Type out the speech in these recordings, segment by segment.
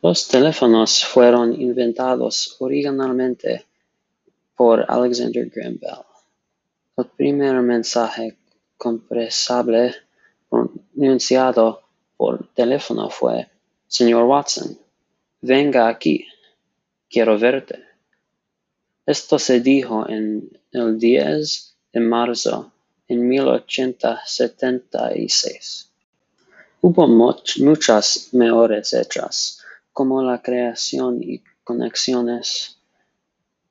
Los teléfonos fueron inventados originalmente por Alexander Graham Bell. El primer mensaje compresable pronunciado por teléfono fue «Señor Watson, venga aquí, quiero verte». Esto se dijo en el 10 de marzo en 1876. Hubo muchas mejores hechas, como la creación y conexiones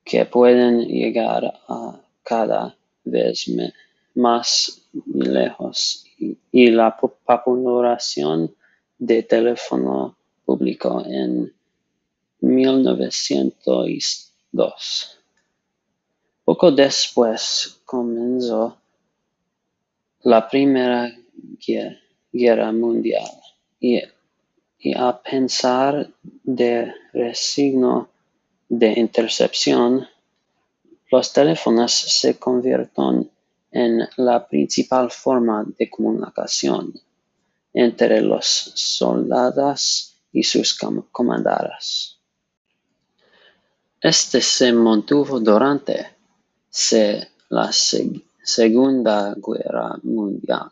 que pueden llegar a cada vez más lejos y la popularización de teléfono público en 1902. Poco después comenzó la Primera Guerra Mundial y, a pesar de resigno de intercepción, los teléfonos se convirtieron en la principal forma de comunicación entre los soldados y sus comandantes. Este se mantuvo durante la Segunda Guerra Mundial,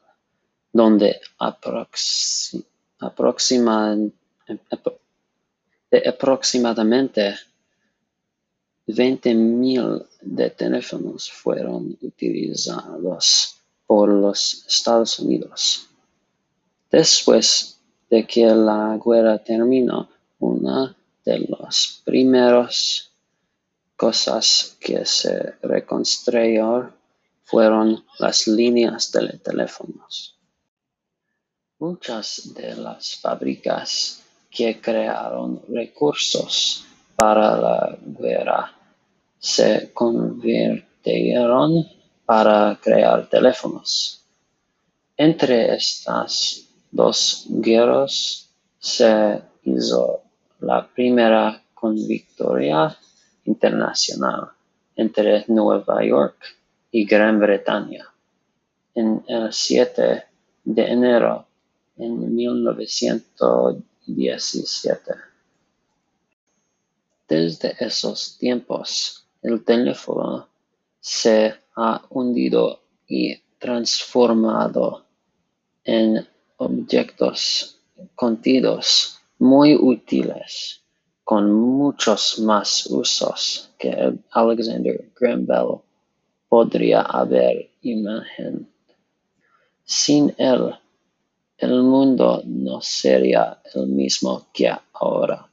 donde aproximadamente veinte mil de teléfonos fueron utilizados por los Estados Unidos. Después de que la guerra terminó, una de las primeras cosas que se reconstruyeron fueron las líneas de teléfonos. Muchas de las fábricas que crearon recursos para la guerra se convirtieron para crear teléfonos. Entre estas dos guerras se hizo la primera convictoria internacional entre Nueva York y Gran Bretaña en el 7 de enero en 1917. Desde esos tiempos, el teléfono se ha hundido y transformado en objetos contidos muy útiles con muchos más usos que Alexander Graham Bell podría haber imaginado. Sin él, el mundo no sería el mismo que ahora.